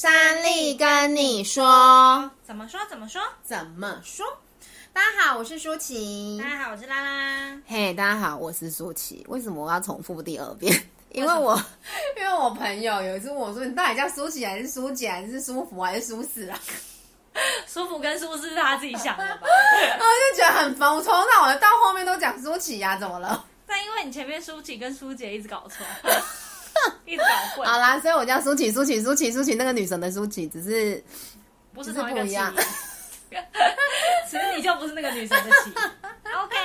珊莉跟你说，怎么说？怎么说？怎么说？大家好，我是舒淇。大家好，我是拉拉。嘿，hey, 大家好，我是舒淇。为什么我要重复第二遍？因为我，因为我朋友有一次问我说：“你到底叫舒淇还是舒姐，还是舒服还是舒适啊？” 舒服跟舒适是他自己想的吧？我就觉得很烦，我从头到尾到后面都讲舒淇呀，怎么了？但因为你前面舒淇跟舒姐一直搞错，一直搞混。好啦，所以我叫舒淇，舒淇，舒淇，舒淇，那个女神的舒淇，只是不是同一个淇。其实你就不是那个女神的淇。OK，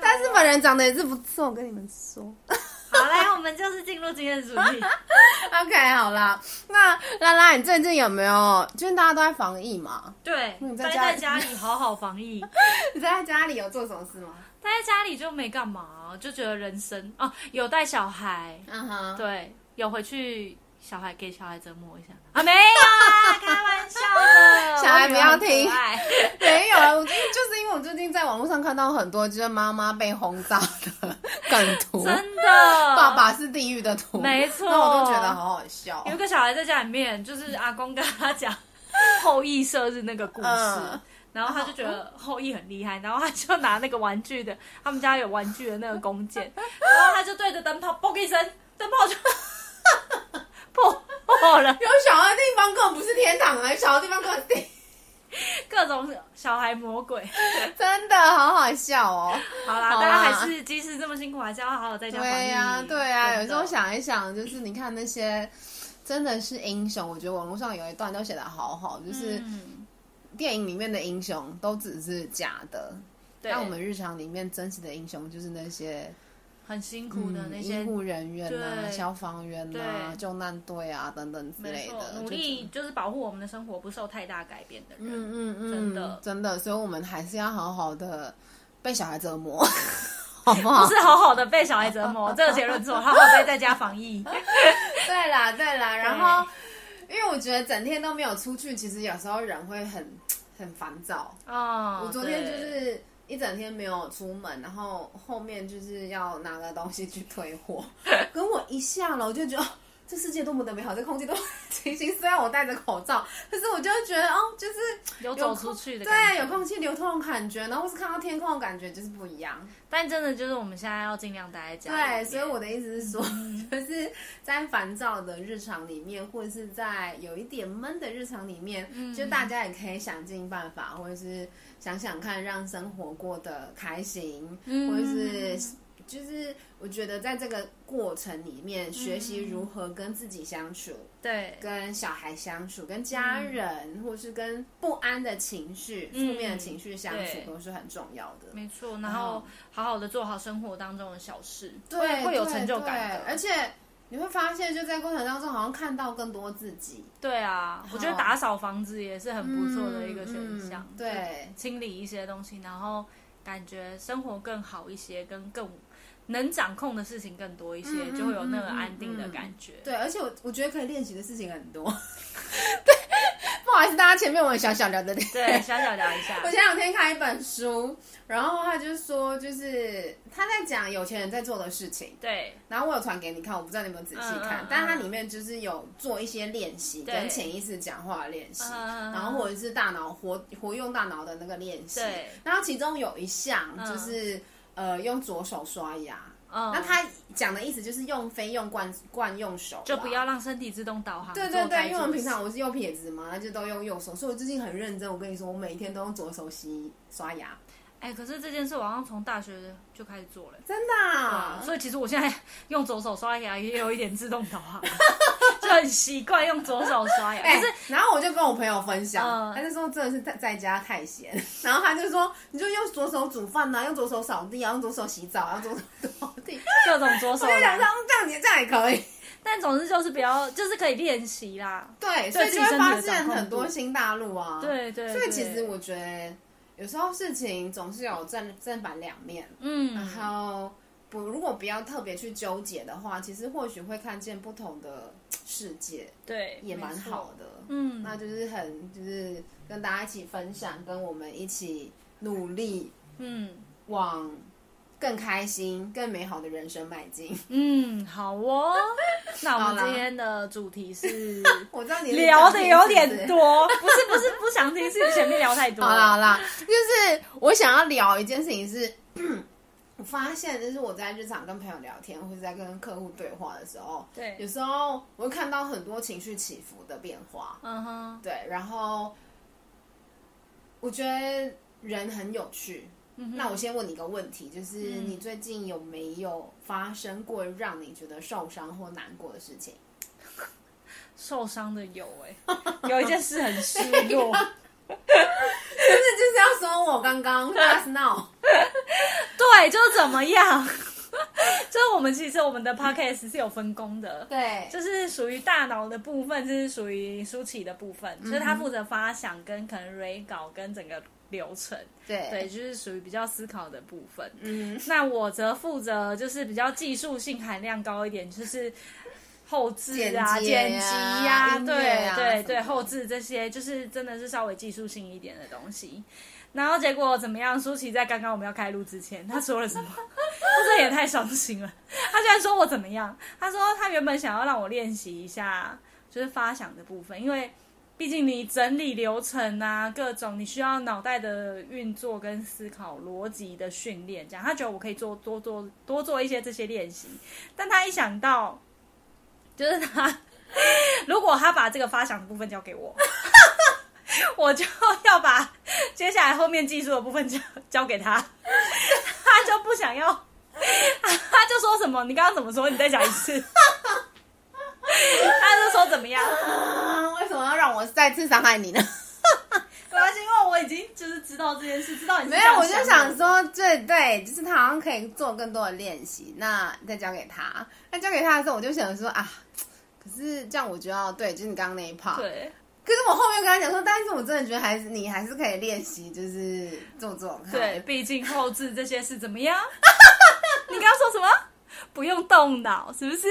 但是本人长得也是不错，我跟你们说。好，来，我们就是进入今天的主题。OK，好啦，那拉拉，你最近有没有？最近大家都在防疫嘛？对，待在家里 好好防疫。你在家里有做什么事吗？待在家里就没干嘛，就觉得人生哦，有带小孩，嗯哼，对，有回去。小孩给小孩折磨一下啊？没有啊，开玩笑的，小孩不要听。没有啊，我就是因为我最近在网络上看到很多就是妈妈被轰炸的梗图，真的，爸爸是地狱的图，没错，那我都觉得好好笑。有个小孩在家里面，就是阿公跟他讲后羿射日那个故事，嗯、然后他就觉得后羿很厉害，然后他就拿那个玩具的，他们家有玩具的那个弓箭，然后他就对着灯泡嘣一声，灯泡就。破破了，有小的地方根本不是天堂啊！有小的地方更是地，各种小孩魔鬼，真的好好笑哦。好啦，好啦，大家还是即使这么辛苦，还是要好好在家防疫。对呀、啊，对呀、啊。有时候想一想，就是你看那些真的是英雄，我觉得网络上有一段都写的好好，就是电影里面的英雄都只是假的，但我们日常里面真实的英雄就是那些。很辛苦的那些医护人员啊，消防员啊，救难队啊等等之类的，努力就是保护我们的生活不受太大改变的人。嗯嗯嗯，真的真的，所以我们还是要好好的被小孩折磨，好不好？不是好好的被小孩折磨，这个结论错，好好在在家防疫。对 啦对啦，然后因为我觉得整天都没有出去，其实有时候人会很很烦躁啊。我昨天就是。一整天没有出门，然后后面就是要拿个东西去退货，跟我一下楼就觉得。这世界多么的美好，这空气多么 清新。虽然我戴着口罩，可是我就觉得哦，就是有，有走出去的感觉，对，有空气流通的感觉，然后是看到天空的感觉，就是不一样。但真的就是我们现在要尽量待在家里。对，所以我的意思是说，嗯、就是在烦躁的日常里面，或者是在有一点闷的日常里面，嗯、就大家也可以想尽办法，或者是想想看，让生活过得开心，嗯、或者是。就是我觉得在这个过程里面，学习如何跟自己相处，对，跟小孩相处，跟家人，或是跟不安的情绪、负面的情绪相处，都是很重要的。没错，然后好好的做好生活当中的小事，对，会有成就感的。而且你会发现，就在过程当中，好像看到更多自己。对啊，我觉得打扫房子也是很不错的一个选项。对，清理一些东西，然后感觉生活更好一些，跟更。能掌控的事情更多一些，嗯、就会有那个安定的感觉。对，而且我我觉得可以练习的事情很多。对，不好意思，大家前面我们小小聊的点。对，小小聊一下。我前两天看一本书，然后他就说，就是他在讲有钱人在做的事情。对。然后我有传给你看，我不知道你有没有仔细看，但它里面就是有做一些练习，跟潜意识讲话的练习，嗯、然后或者是大脑活活用大脑的那个练习。对。然后其中有一项就是。嗯呃，用左手刷牙。嗯，那他讲的意思就是用非用惯惯用手，就不要让身体自动导航。对对对，因为我们平常我是右撇子嘛，那就都用右手，所以我最近很认真。我跟你说，我每天都用左手洗刷牙。哎、欸，可是这件事我好像从大学就开始做了，真的、啊。所以其实我现在用左手刷牙也有一点自动导航，就很习惯用左手刷牙。哎、欸，是然后我就跟我朋友分享，嗯、他就说真的是在在家太闲，然后他就说你就用左手煮饭呐、啊，用左手扫地啊，用左手洗澡啊，用左手拖地，各种左手。我就想说这样子这样也可以，但总之就是比较就是可以练习啦。对，所以就会发现很多新大陆啊。对，对对。所以其实我觉得。有时候事情总是有正正反两面，嗯，然后不如果不要特别去纠结的话，其实或许会看见不同的世界，对，也蛮好的，嗯，那就是很就是跟大家一起分享，跟我们一起努力，嗯，往更开心、更美好的人生迈进。嗯，好哦。那我们今天的主题是，我知道你聊的有点多，不是不是不想听，是前面聊太多。好啦好啦，就是我想要聊一件事情是，我发现就是我在日常跟朋友聊天，或者在跟客户对话的时候，对，有时候我会看到很多情绪起伏的变化。嗯哼，对，然后我觉得人很有趣。那我先问你一个问题，就是你最近有没有发生过让你觉得受伤或难过的事情？受伤的有哎、欸，有一件事很失落，就是就是要说我刚刚 just now，对，就是怎么样？就是我们其实我们的 podcast 是有分工的，对，就是属于大脑的部分，就是属于舒淇的部分，所以他负责发想跟可能 re 稿跟整个。流程对对，就是属于比较思考的部分。嗯，那我则负责就是比较技术性含量高一点，就是后置啊、剪辑呀、啊，对啊对对，后置这些就是真的是稍微技术性一点的东西。然后结果怎么样？舒淇在刚刚我们要开录之前，他说了什么？他这也太伤心了。他居然说我怎么样？他说他原本想要让我练习一下，就是发想的部分，因为。毕竟你整理流程啊，各种你需要脑袋的运作跟思考逻辑的训练，这样他觉得我可以做多做多做一些这些练习，但他一想到，就是他 如果他把这个发想的部分交给我，我就要把接下来后面技术的部分交交给他，他就不想要，他就说什么？你刚刚怎么说？你再讲一次。他就说怎么样？啊，为什么要让我再次伤害你呢？没关系，因为我已经就是知道这件事，知道你是没有，我就想说，对对，就是他好像可以做更多的练习。那再交给他，那交给他的时候，我就想说啊，可是这样我就要对，就是你刚刚那一 part。对。可是我后面跟他讲说，但是我真的觉得还是你还是可以练习，就是做做看。对，毕竟后置这些是怎么样？你刚刚说什么？不用动脑，是不是？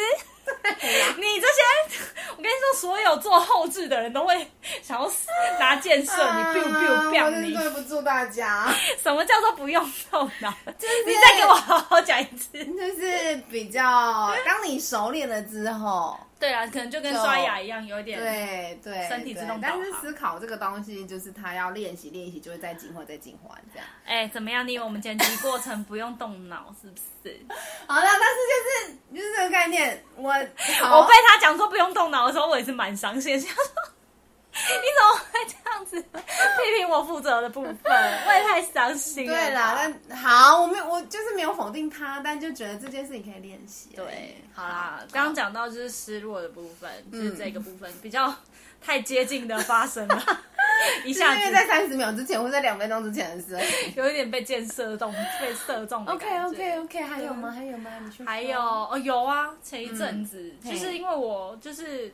你这些，我跟你说，所有做后置的人都会想要拿箭射你，biu biu biu 你。对不住大家。什么叫做不用动脑？就 是你再给我好好讲一次。就是比较，当你熟练了之后。对啊，可能就跟刷牙一样，有点对对，身体自动。但是思考这个东西，就是他要练习练习，就会再进化再进化这样。哎，怎么样？你以为我们剪辑过程不用动脑是不是？好了，但是就是就是这个概念，我我被他讲说不用动脑的时候，我也是蛮伤心。想说。你怎么会这样子批评我负责的部分？我也太伤心了。对啦，但好，我没有，我就是没有否定他，但就觉得这件事情可以练习。对，好啦，刚刚讲到就是失落的部分，就是这个部分比较太接近的发生了，一下子因为在三十秒之前或在两分钟之前的事，有一点被箭射中，被射中。OK OK OK，还有吗？还有吗？你去。还有哦，有啊，前一阵子就是因为我就是。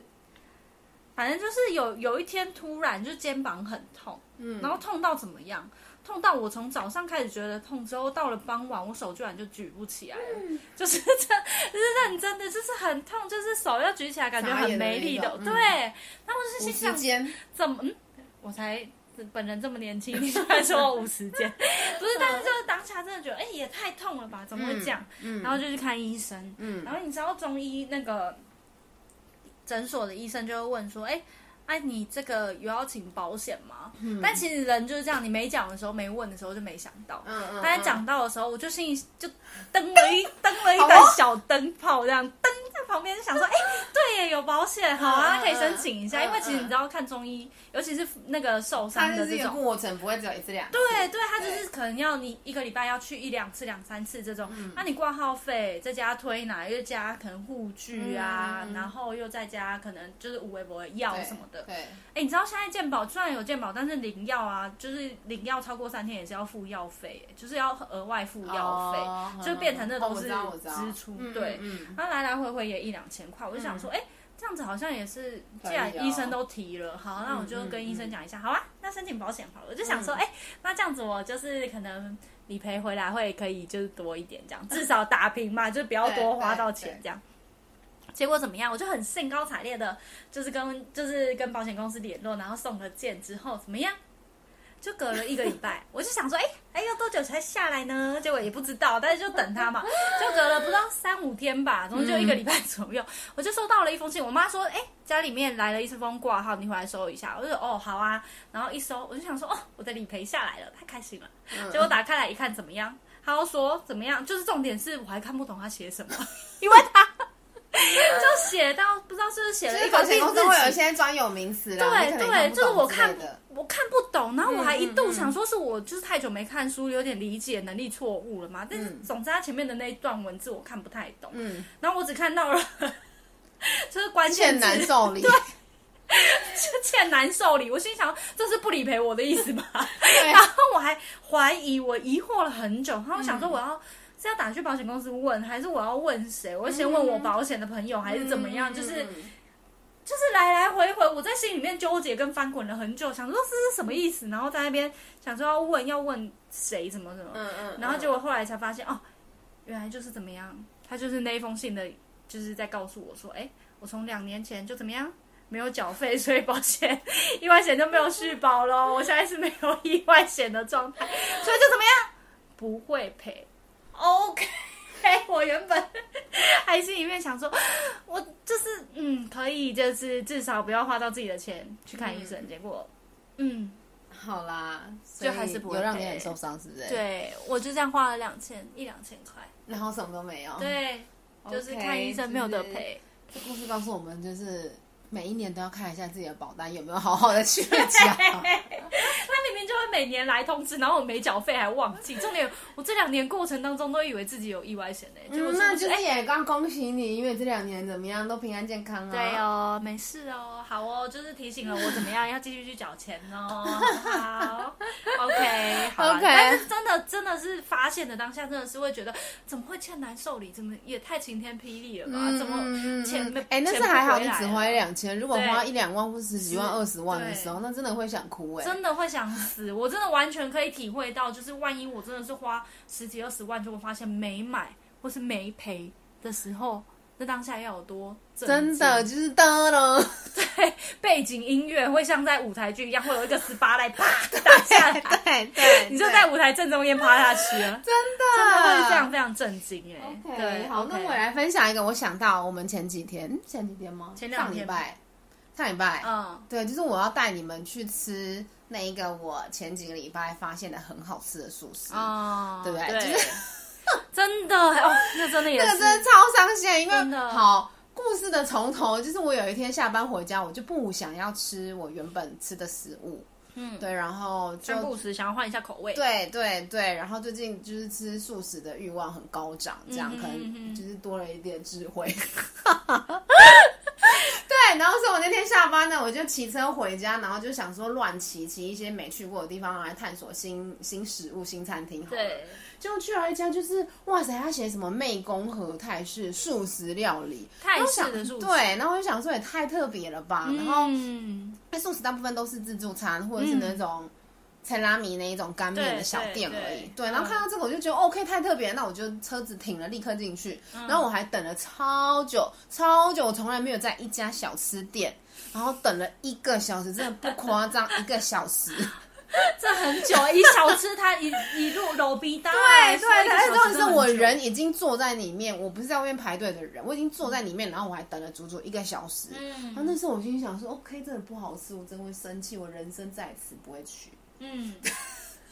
反正就是有有一天突然就肩膀很痛，嗯，然后痛到怎么样？痛到我从早上开始觉得痛，之后到了傍晚，我手居然就举不起来了，嗯、就是这，就是认真的，就是很痛，就是手要举起来感觉很没力的，的对。那、嗯、我就是心想，怎么？嗯，我才本人这么年轻，你突然说我五十肩，不是？但是就是当下真的觉得，哎、欸，也太痛了吧？怎么会这样？嗯，然后就去看医生，嗯，然后你知道中医那个。诊所的医生就会问说：“哎，哎，你这个有要请保险吗？”嗯、但其实人就是这样，你没讲的时候，没问的时候就没想到。嗯嗯。但讲到的时候，我就心里就灯了一 灯了一盏小灯泡，这样灯在旁边就想说：“哎，对耶，有保险，好啊，可以申请一下。”因为其实你知道，看中医，尤其是那个受伤的这种过程，不会只有一次两次。对对，他就是可能要你一个礼拜要去一两次、两三次这种。那你挂号费，再加推拿，又加可能护具啊，然后又再加可能就是五维博的药什么的。对。哎，你知道现在健保虽然有健保，但是领药啊，就是领药超过三天也是要付药费，就是要额外付药费，就变成那都是支出。对，那来来回回也一两千块，我就想说，哎，这样子好像也是，既然医生都提了，好，那我就跟医生讲一下，好啊，那申请保险好了。我就想说，哎，那这样子我就是可能理赔回来会可以就是多一点，这样至少打平嘛，就不要多花到钱这样。结果怎么样？我就很兴高采烈的，就是跟就是跟保险公司联络，然后送了件之后怎么样？就隔了一个礼拜，我就想说，哎、欸、哎，要多久才下来呢？结果也不知道，但是就等他嘛，就隔了不知道三五天吧，总之就一个礼拜左右，嗯、我就收到了一封信。我妈说，哎、欸，家里面来了一封挂号，你回来收一下。我就说，哦，好啊。然后一收，我就想说，哦，我的理赔下来了，太开心了。嗯、结果打开来一看，怎么样？他说怎么样？就是重点是我还看不懂他写什么，因为他。就写到不知道是不是写了一个字，都会有一些专有名词。对对，就是我看我看不懂，然后我还一度想说是我就是太久没看书，有点理解能力错误了嘛。但是总之他前面的那一段文字我看不太懂，嗯，然后我只看到了 就是关键欠难受理，对，欠难受理。我心想这是不理赔我的意思吧？然后我还怀疑，我疑惑了很久，然后我想说我要。是要打去保险公司问，还是我要问谁？我先问我保险的朋友，还是怎么样？就是就是来来回回，我在心里面纠结跟翻滚了很久，想说这是什么意思？然后在那边想说要问要问谁？怎么怎么？嗯嗯。然后结果后来才发现，哦，原来就是怎么样？他就是那一封信的，就是在告诉我说，哎，我从两年前就怎么样，没有缴费，所以保险意外险就没有续保咯。我现在是没有意外险的状态，所以就怎么样，不会赔。OK，我原本 还心里面想说，我就是嗯，可以，就是至少不要花到自己的钱去看医生。嗯、结果，嗯，好啦，就还是不会有让你很受伤，是不是？对，我就这样花了两千一两千块，然后什么都没有。对，okay, 就是看医生没有得赔。这故事告诉我们，就是每一年都要看一下自己的保单有没有好好的去缴。就会每年来通知，然后我没缴费还忘记。重点，我这两年过程当中都以为自己有意外险呢。嗯，那就是也刚恭喜你，因为这两年怎么样都平安健康啊。对哦，没事哦，好哦，就是提醒了我怎么样要继续去缴钱哦。好，OK，好 OK。但是真的真的是发现的当下，真的是会觉得怎么会欠难受理，怎么也太晴天霹雳了吧？嗯、怎么钱没？哎、欸，那是还好，你只花一两千，如果花一两万或十几万、二十万的时候，那真的会想哭哎，真的会想死。我真的完全可以体会到，就是万一我真的是花十几二十万，就会发现没买或是没赔的时候，那当下要有多真的就是哒了。对，背景音乐会像在舞台剧一样，会有一个十八来啪 打下来，对对，你就在舞台正中间趴下去了，真的真的会非常非常震惊哎。Okay, 对，好那我来分享一个，我想到我们前几天前几天吗？前两天。上礼拜，上礼拜，嗯，对，就是我要带你们去吃。那一个我前几个礼拜发现的很好吃的素食，哦，对不对？对就是 真的哦，那真的也是，这个真的超伤心，因为真好故事的从头就是我有一天下班回家，我就不想要吃我原本吃的食物，嗯，对，然后就不食想要换一下口味，对对对，然后最近就是吃素食的欲望很高涨，这样、可能就是多了一点智慧。对，然后是我那天下班呢，我就骑车回家，然后就想说乱骑，骑一些没去过的地方来探索新新食物、新餐厅。对，就去了一家，就是哇塞，他写什么湄公河泰式素食料理，泰式的素食。对，然后我就想说也太特别了吧。嗯、然后，那素食大部分都是自助餐或者是那种。嗯菜拉米那一种干面的小店而已，对，然后看到这个我就觉得 OK 太特别，那我就车子停了，立刻进去，嗯、然后我还等了超久超久，我从来没有在一家小吃店，然后等了一个小时，真的不夸张，一个小时，这很久，一小吃它一一路揉逼大，对对，但是重点是我人已经坐在里面，我不是在外面排队的人，我已经坐在里面，然后我还等了足足一个小时，嗯，然后那时候我心想说 OK 真的不好吃，我真的会生气，我人生再次不会去。嗯，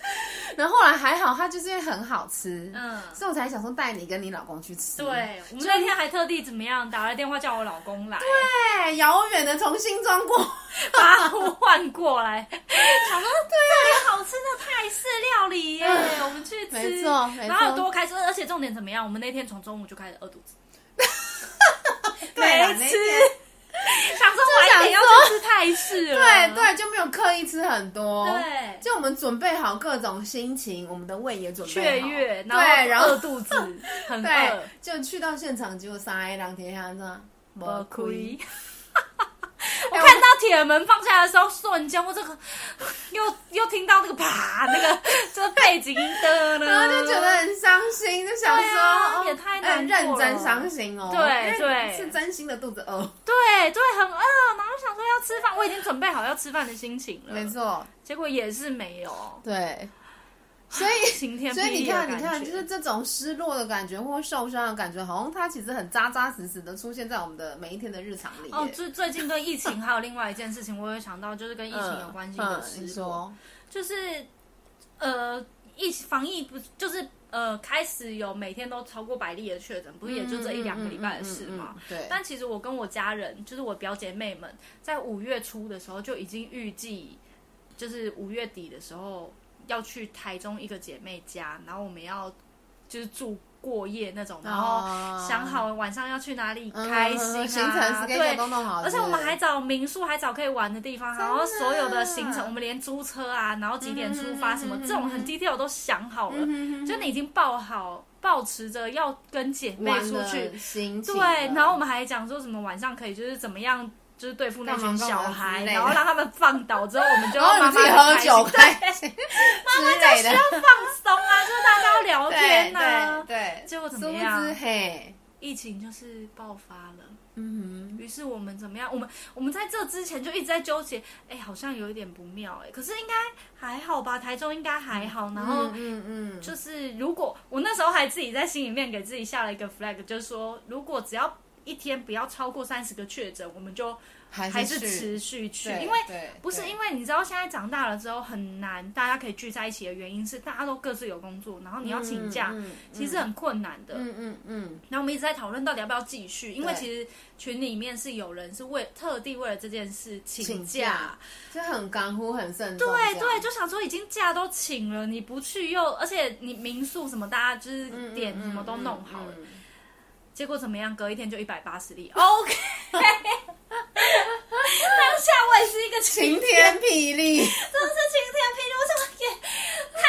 然后后来还好，它就是因为很好吃，嗯，所以我才想说带你跟你老公去吃。对，我们那天还特地怎么样打了电话叫我老公来，对，遥远的从新庄过。把他呼唤过来，想说对这里好吃的泰式料理耶，我们去吃，没错，没错，然后有多开心，而且重点怎么样？我们那天从中午就开始饿肚子，没吃。要去吃泰式了，对对，就没有刻意吃很多，对，就我们准备好各种心情，我们的胃也准备好，雀跃，对，然后饿肚子，很饿，就去到现场，结果三一两天下子没亏。我看到铁门放下来的时候，瞬间我这个 又又听到那个啪，那个 这个背景音的呢，然后就觉得很伤心，就想说，也太难过了，认真伤心哦。对对，是真心的肚子饿。对对，很饿，然后想说要吃饭，我已经准备好要吃饭的心情了。没错，结果也是没有。对。所以，晴天所以你看，你看，就是这种失落的感觉或受伤的感觉，好像它其实很扎扎实实的出现在我们的每一天的日常里。哦，最最近跟疫情还有另外一件事情，我有想到，就是跟疫情有关系的失落，嗯嗯、就是呃，疫防疫不就是呃开始有每天都超过百例的确诊，不是也就这一两个礼拜的事嘛？对。但其实我跟我家人，就是我表姐妹们，在五月初的时候就已经预计，就是五月底的时候。要去台中一个姐妹家，然后我们要就是住过夜那种，然后想好晚上要去哪里开心啊，行程是对，而且我们还找民宿，还找可以玩的地方，然后所有的行程我们连租车啊，然后几点出发什么这种很 detail 都想好了，就你已经报好，保持着要跟姐妹出去，对，然后我们还讲说什么晚上可以就是怎么样。就是对付那群小孩，然后让他们放倒之后，我们就要妈妈喝酒，开心，妈妈就需要放松啊，就是大家要聊天呐。对，结果怎么样？嘿，疫情就是爆发了。嗯哼，于是我们怎么样？我们我们在这之前就一直在纠结，哎，好像有一点不妙，哎，可是应该还好吧？台中应该还好。然后，嗯嗯，就是如果我那时候还自己在心里面给自己下了一个 flag，就是说，如果只要。一天不要超过三十个确诊，我们就还是持续去，因为不是因为你知道现在长大了之后很难，大家可以聚在一起的原因是大家都各自有工作，然后你要请假，嗯嗯嗯、其实很困难的。嗯嗯嗯。然后我们一直在讨论到底要不要继续，因为其实群里面是有人是为特地为了这件事请假，就很干呼很慎重。对对，就想说已经假都请了，你不去又而且你民宿什么大家就是点什么都弄好了。结果怎么样？隔一天就一百八十例。OK，当下我也是一个晴天霹雳，真的是晴天霹雳！我怎么也太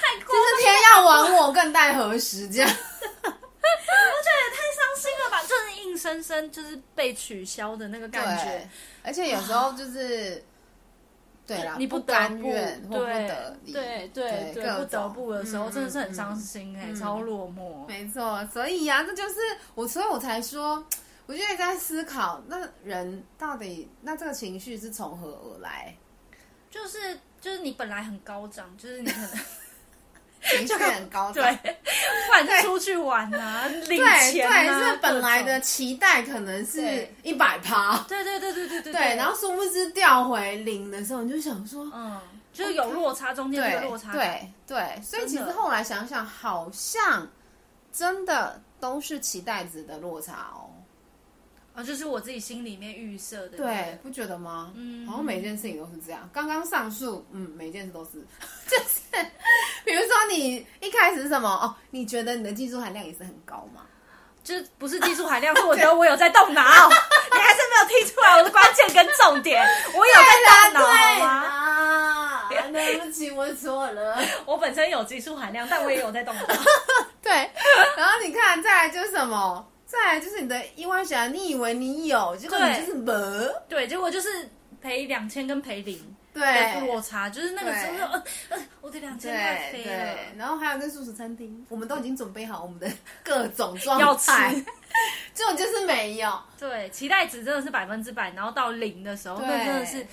太过？就是天要亡我，更待何时？这样，我觉得也太伤心了吧！就是硬生生就是被取消的那个感觉，而且有时候就是。对啦，你不甘愿或不得已，对对对，不得不的时候，真的是很伤心哎，超落寞。没错，所以呀，这就是我，所以我才说，我就在思考，那人到底，那这个情绪是从何而来？就是就是你本来很高涨，就是你可能。情绪很高，对，不然出去玩啊，领钱啊，对，这本来的期待可能是一百趴，对对对对对对，对，然后殊不知掉回零的时候，你就想说，嗯，就是有落差，中间有落差，对对，所以其实后来想想，好像真的都是期待值的落差哦。啊，就是我自己心里面预设的，对，不觉得吗？嗯，好像每件事情都是这样。刚刚上述，嗯，每件事都是，就是，比如说你一开始是什么哦，你觉得你的技术含量也是很高吗？就是不是技术含量，是我觉得我有在动脑，你还是没有听出来我的关键跟重点，我有在动脑好吗？啊，对不起，我错了，我本身有技术含量，但我也有在动脑。对，然后你看，再来就是什么？再来就是你的意外险，你以为你有，结果你就是没。对，结果就是赔两千跟赔零，对，落差就是那个时候，呃呃，我的两千块飞了。然后还有那素食餐厅，我们都已经准备好我们的 各种状态，这种就是没有。对，期待值真的是百分之百，然后到零的时候，那真的是，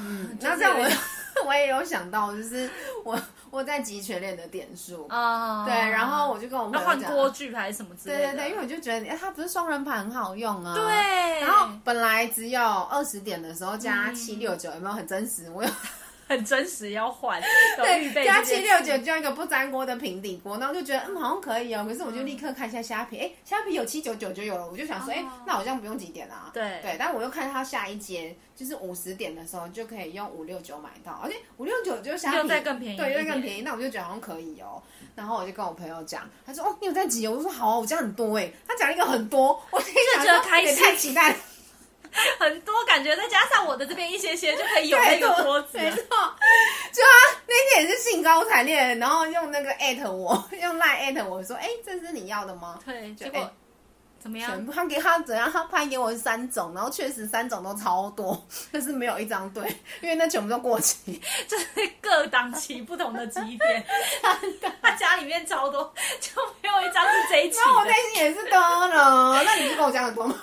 嗯，那这样我。我也有想到，就是我我在集全脸的点数啊，对，然后我就跟我朋友讲，换锅具还是什么之类的，对对对，因为我就觉得，哎，它不是双人盘很好用啊，对，然后本来只有二十点的时候加七六九，有没有很真实？我有。很真实，要换 对，加七六九就一个不粘锅的平底锅，然后就觉得嗯好像可以哦，可是我就立刻看一下虾皮，哎，虾皮有七九九就有了，我就想说，哎，那好像不用几点啊？对对，但我又看它下一阶，就是五十点的时候就可以用五六九买到，而且五六九就虾皮又再更便宜，对，又更便宜，那我就觉得好像可以哦。然后我就跟我朋友讲，他说哦，你有在集哦？我说好啊，我加很多哎，他讲一个很多，我就觉得开心，太期待了。很多感觉，再加上我的这边一些些，就可以有那个桌子。没错，就他那天也是兴高采烈，然后用那个艾特我，用赖艾特我说，哎，这是你要的吗？对，结果怎么样？全部他给他怎样？他拍给我是三种，然后确实三种都超多，但是没有一张对，因为那全部都过期，就是各档期不同的级别。他他家里面超多，就没有有一张是这一期。那我内心也是多了，那你就跟我讲很多吗？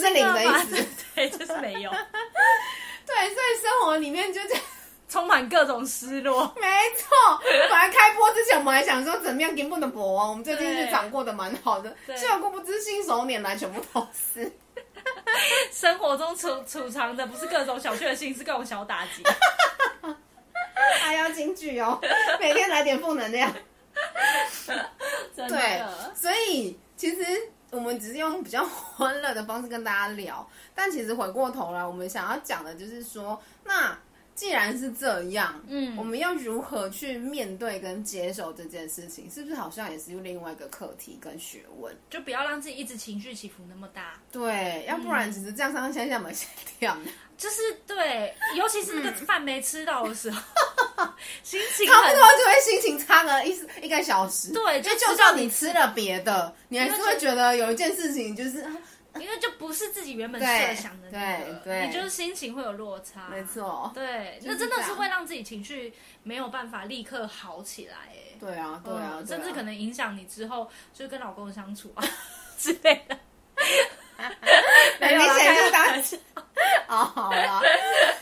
就是零的意思，对，就是没有。对，所以生活里面就这样。充满各种失落，没错。本来开播之前，我们还想说怎么样根本的播啊，我们最近是掌握的蛮好的，结果不知信手拈来，全部都是。生活中储储藏的不是各种小确幸，是各种小打击。还要金句哦，每天来点负能量。对，所以其实我们只是用比较欢乐的方式跟大家聊，但其实回过头来，我们想要讲的就是说，那。既然是这样，嗯，我们要如何去面对跟接受这件事情？是不是好像也是有另外一个课题跟学问？就不要让自己一直情绪起伏那么大。对，要不然只是这样上上下下蛮协调。就是对，尤其是那个饭没吃到的时候，嗯、心情差不多就会心情一一个小时。对，就就算你吃了别的，你还是会觉得有一件事情就是。因为就不是自己原本设想的那个，对，你就是心情会有落差，没错，对，那真的是会让自己情绪没有办法立刻好起来，哎，对啊，对啊，甚至可能影响你之后就跟老公相处啊之类的 没有啦，开玩笑，哦，好了，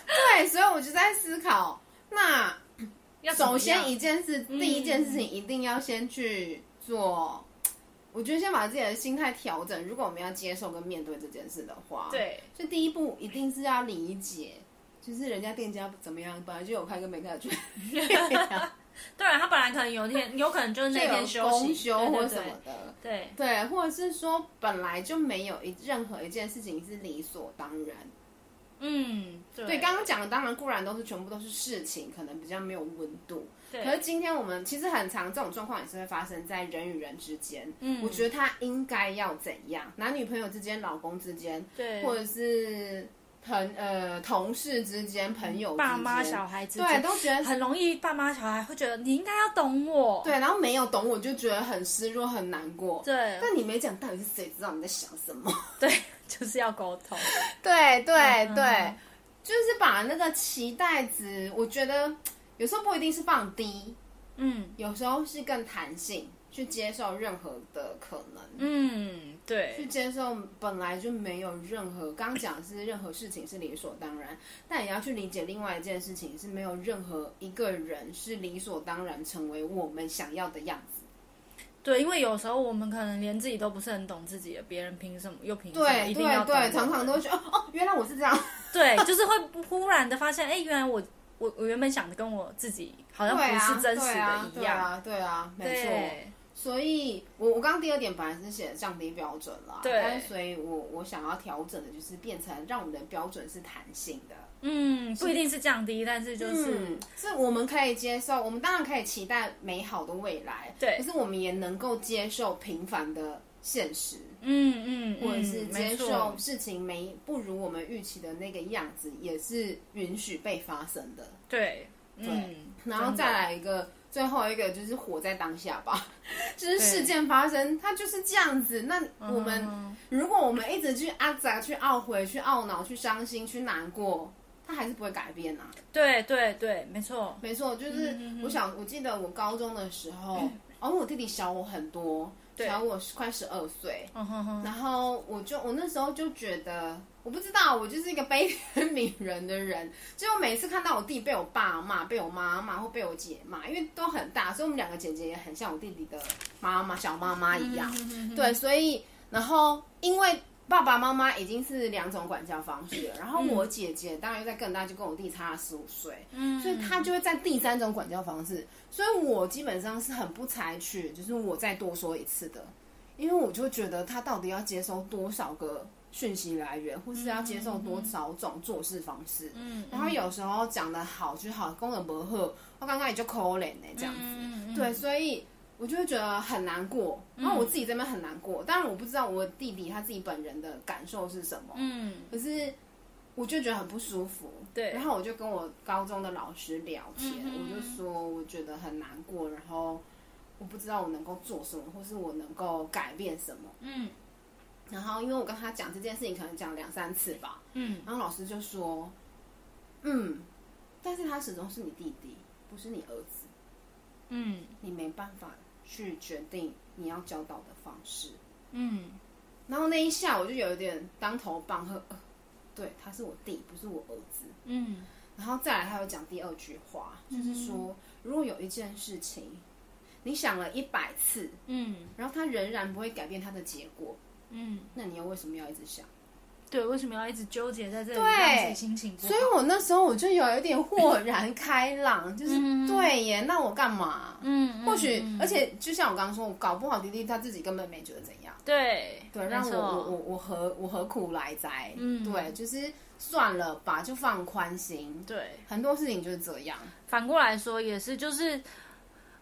对，所以我就在思考，那首先一件事，第一件事情一定要先去做。我觉得先把自己的心态调整。如果我们要接受跟面对这件事的话，对，所以第一步一定是要理解，就是人家店家怎么样，本来就有开跟没开的权利。对，他本来可能有一天，有可能就是那天休息、或什么的，对对，对，或者是说本来就没有一任何一件事情是理所当然。嗯，对，对，刚刚讲的当然固然都是全部都是事情，可能比较没有温度。可是今天我们其实很常这种状况也是会发生在人与人之间。嗯，我觉得他应该要怎样？男女朋友之间、老公之间，对，或者是朋呃同事之间、朋友爸妈小孩之间，对，都觉得很容易。爸妈小孩会觉得你应该要懂我，对，然后没有懂我就觉得很失落、很难过。对，但你没讲，到底是谁知道你在想什么？对，就是要沟通。对对对，就是把那个期待值，我觉得。有时候不一定是放低，嗯，有时候是更弹性，去接受任何的可能，嗯，对，去接受本来就没有任何，刚讲的是任何事情是理所当然，但也要去理解另外一件事情是没有任何一个人是理所当然成为我们想要的样子。对，因为有时候我们可能连自己都不是很懂自己的，别人凭什么又凭什么一定要对对对，常常都觉得哦哦，原来我是这样，对，就是会忽然的发现，哎，原来我。我我原本想的跟我自己好像不是真实的一样，对啊，对啊，对啊，没错。所以我我刚刚第二点本来是写降低标准啦，对，但是所以我我想要调整的就是变成让我们的标准是弹性的，嗯，不一定是降低，但是就是、嗯、是我们可以接受，我们当然可以期待美好的未来，对，可是我们也能够接受平凡的现实。嗯嗯，或者是接受事情没不如我们预期的那个样子，也是允许被发生的。对，对，然后再来一个，最后一个就是活在当下吧。就是事件发生，它就是这样子。那我们如果我们一直去阿杂、去懊悔、去懊恼、去伤心、去难过，它还是不会改变啊。对对对，没错没错。就是我想，我记得我高中的时候，哦，我弟弟小我很多。小我快十二岁，然后我就我那时候就觉得，我不知道，我就是一个悲天悯人的人，就我每次看到我弟被我爸骂、被我妈骂或被我姐骂，因为都很大，所以我们两个姐姐也很像我弟弟的妈妈、小妈妈一样，对，所以然后因为。爸爸妈妈已经是两种管教方式了，然后我姐姐当然又在更大，就跟我弟差了十五岁，嗯，所以她就会在第三种管教方式，所以我基本上是很不采取，就是我再多说一次的，因为我就觉得他到底要接收多少个讯息来源，或是要接受多少种做事方式，嗯，然后有时候讲的好就好，功能不合，我刚刚也就可怜呢，这样子，对，所以。我就会觉得很难过，然后我自己这边很难过。当然我不知道我弟弟他自己本人的感受是什么，嗯，可是我就觉得很不舒服。对，然后我就跟我高中的老师聊天，我就说我觉得很难过，然后我不知道我能够做什么，或是我能够改变什么。嗯，然后因为我跟他讲这件事情，可能讲两三次吧。嗯，然后老师就说，嗯，但是他始终是你弟弟，不是你儿子。嗯，你没办法。去决定你要教导的方式。嗯，然后那一下我就有一点当头棒喝，呃，对，他是我弟，不是我儿子。嗯，然后再来，他又讲第二句话，就是说，如果有一件事情，你想了一百次，嗯，然后他仍然不会改变他的结果，嗯，那你又为什么要一直想？对，为什么要一直纠结在这里？对。所以我那时候我就有一点豁然开朗，就是、嗯、对耶，那我干嘛？嗯，或许，而且就像我刚刚说，我搞不好弟弟他自己根本没觉得怎样。对，对，让我我我我何我何苦来哉？嗯，对，就是算了吧，就放宽心。对，很多事情就是这样。反过来说也是，就是。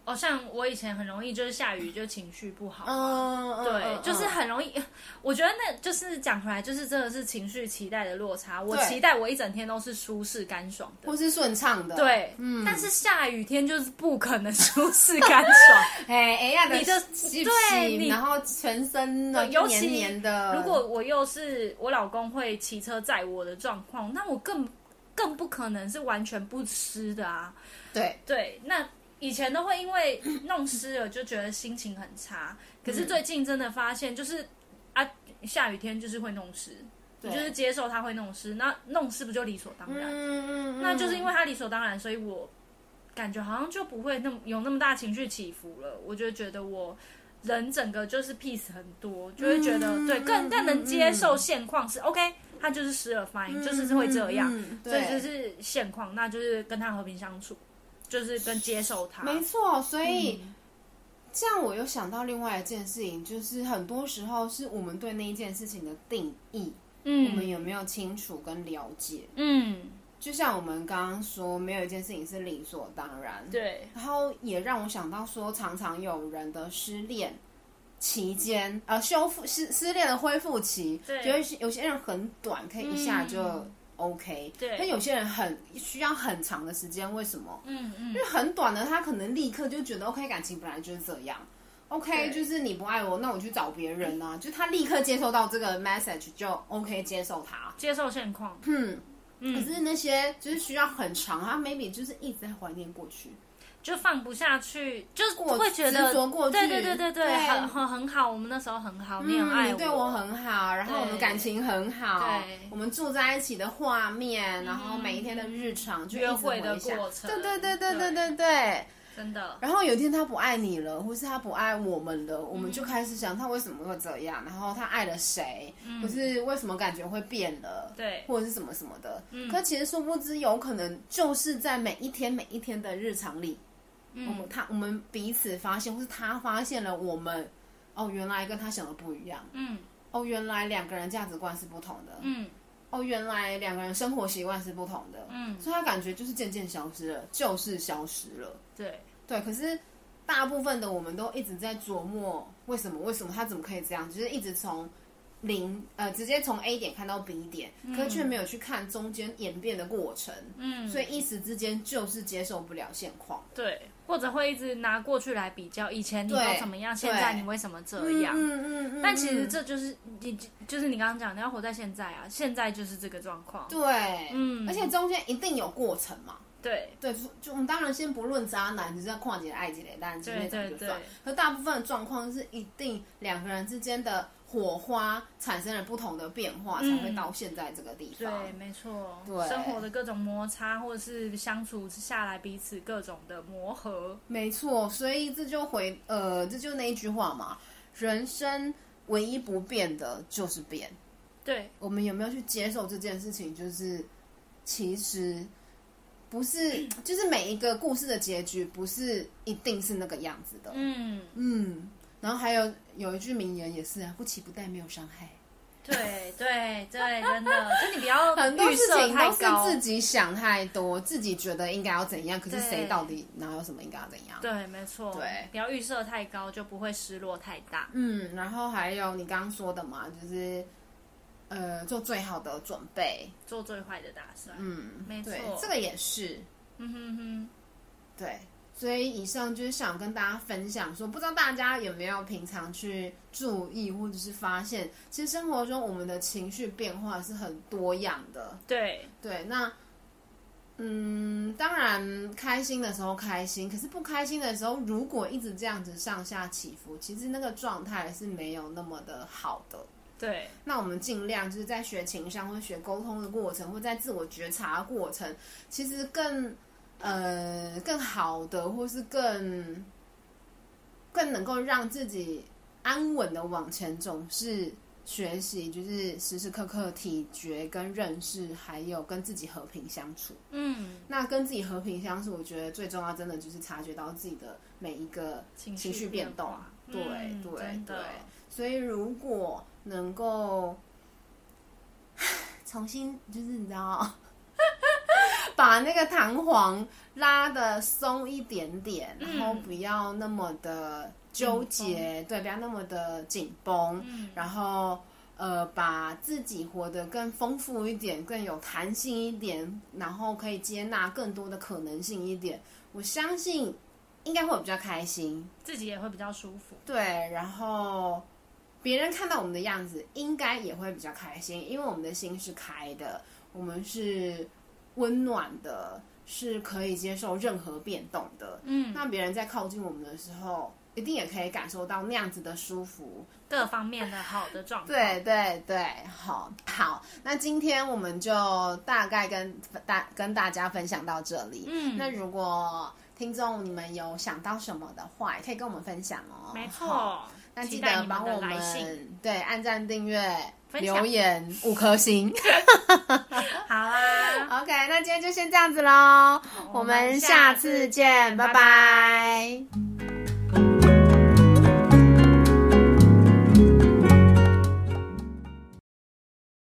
哦，像我以前很容易就是下雨就情绪不好，嗯，对，嗯、就是很容易。嗯、我觉得那就是讲回来，就是真的是情绪期待的落差。我期待我一整天都是舒适干爽的，或是顺畅的，对，嗯。但是下雨天就是不可能舒适干爽，哎哎呀，你的对，你然后全身的尤其黏黏的。如果我又是我老公会骑车载我的状况，那我更更不可能是完全不湿的啊。对对，那。以前都会因为弄湿了就觉得心情很差，可是最近真的发现就是啊，下雨天就是会弄湿，你就是接受它会弄湿，那弄湿不就理所当然？嗯嗯，那就是因为它理所当然，所以我感觉好像就不会那么有那么大情绪起伏了。我就觉得我人整个就是 peace 很多，就会觉得对更更能接受现况是 OK，他就是湿了 fine，就是会这样，所以就是现况，那就是跟他和平相处。就是跟接受他，没错。所以、嗯、这样，我又想到另外一件事情，就是很多时候是我们对那一件事情的定义，嗯，我们有没有清楚跟了解？嗯，就像我们刚刚说，没有一件事情是理所当然，对。然后也让我想到说，常常有人的失恋期间，呃，修复失失恋的恢复期，对，有些有些人很短，可以一下就。嗯 OK，对，但有些人很需要很长的时间，为什么？嗯嗯，因为很短的，他可能立刻就觉得 OK，感情本来就是这样，OK，就是你不爱我，那我去找别人啊，就他立刻接受到这个 message 就 OK，接受他，接受现况。嗯，可是那些就是需要很长，他 maybe 就是一直在怀念过去。就放不下去，就是会觉得对对对对对，很很很好，我们那时候很好，你很爱我，你对我很好，然后我们感情很好，对，我们住在一起的画面，然后每一天的日常，就约会的过程，对对对对对对对，真的。然后有一天他不爱你了，或是他不爱我们了，我们就开始想他为什么会这样，然后他爱了谁，或是为什么感觉会变了，对，或者是什么什么的。可其实殊不知，有可能就是在每一天每一天的日常里。嗯、我们他我们彼此发现，或是他发现了我们，哦，原来跟他想的不一样。嗯，哦，原来两个人价值观是不同的。嗯，哦，原来两个人生活习惯是不同的。嗯，所以他感觉就是渐渐消失了，就是消失了。对对，可是大部分的我们都一直在琢磨，为什么？为什么他怎么可以这样？就是一直从。零呃，直接从 A 点看到 B 点，嗯、可是却没有去看中间演变的过程，嗯，所以一时之间就是接受不了现况，对，或者会一直拿过去来比较，以前你都怎么样，现在你为什么这样？嗯嗯，嗯，嗯，但其实这就是你，就是你刚刚讲，你要活在现在啊，现在就是这个状况，对，嗯，而且中间一定有过程嘛，对。对，就我们当然先不论渣男，只是跨界爱情的，但是那种就算，可大部分的状况是一定两个人之间的。火花产生了不同的变化，才会到现在这个地方。嗯、对，没错。对，生活的各种摩擦，或者是相处下来彼此各种的磨合。没错，所以这就回呃，这就那一句话嘛，人生唯一不变的就是变。对，我们有没有去接受这件事情？就是其实不是，就是每一个故事的结局不是一定是那个样子的。嗯嗯。然后还有有一句名言也是啊，不期不待没有伤害。对对对，真的，就你不要很多事情都是自己想太多，自己觉得应该要怎样，可是谁到底哪有什么应该要怎样？对，没错。对，不要预设太高，就不会失落太大。嗯，然后还有你刚刚说的嘛，就是呃，做最好的准备，做最坏的打算。嗯，没错，这个也是。嗯哼哼，对。所以以上就是想跟大家分享说，不知道大家有没有平常去注意或者是发现，其实生活中我们的情绪变化是很多样的。对对，那嗯，当然开心的时候开心，可是不开心的时候，如果一直这样子上下起伏，其实那个状态是没有那么的好的。对，那我们尽量就是在学情商或学沟通的过程，或在自我觉察的过程，其实更呃更好的，或是更更能够让自己安稳的往前走，是学习，就是时时刻刻体觉跟认识，还有跟自己和平相处。嗯，那跟自己和平相处，我觉得最重要，真的就是察觉到自己的每一个情绪变动。对对对，所以如果能够 重新，就是你知道，把那个弹簧拉得松一点点，然后不要那么的纠结，对，不要那么的紧绷，然后呃，把自己活得更丰富一点，更有弹性一点，然后可以接纳更多的可能性一点，我相信应该会比较开心，自己也会比较舒服，对，然后。别人看到我们的样子，应该也会比较开心，因为我们的心是开的，我们是温暖的，是可以接受任何变动的。嗯，那别人在靠近我们的时候，一定也可以感受到那样子的舒服，各方面的好的状态。对对对，好，好，那今天我们就大概跟大跟大家分享到这里。嗯，那如果听众你们有想到什么的话，也可以跟我们分享哦。没错。那记得帮我们对按赞、订阅、留言五颗星。好啊，OK，那今天就先这样子喽，我们下次见，拜拜。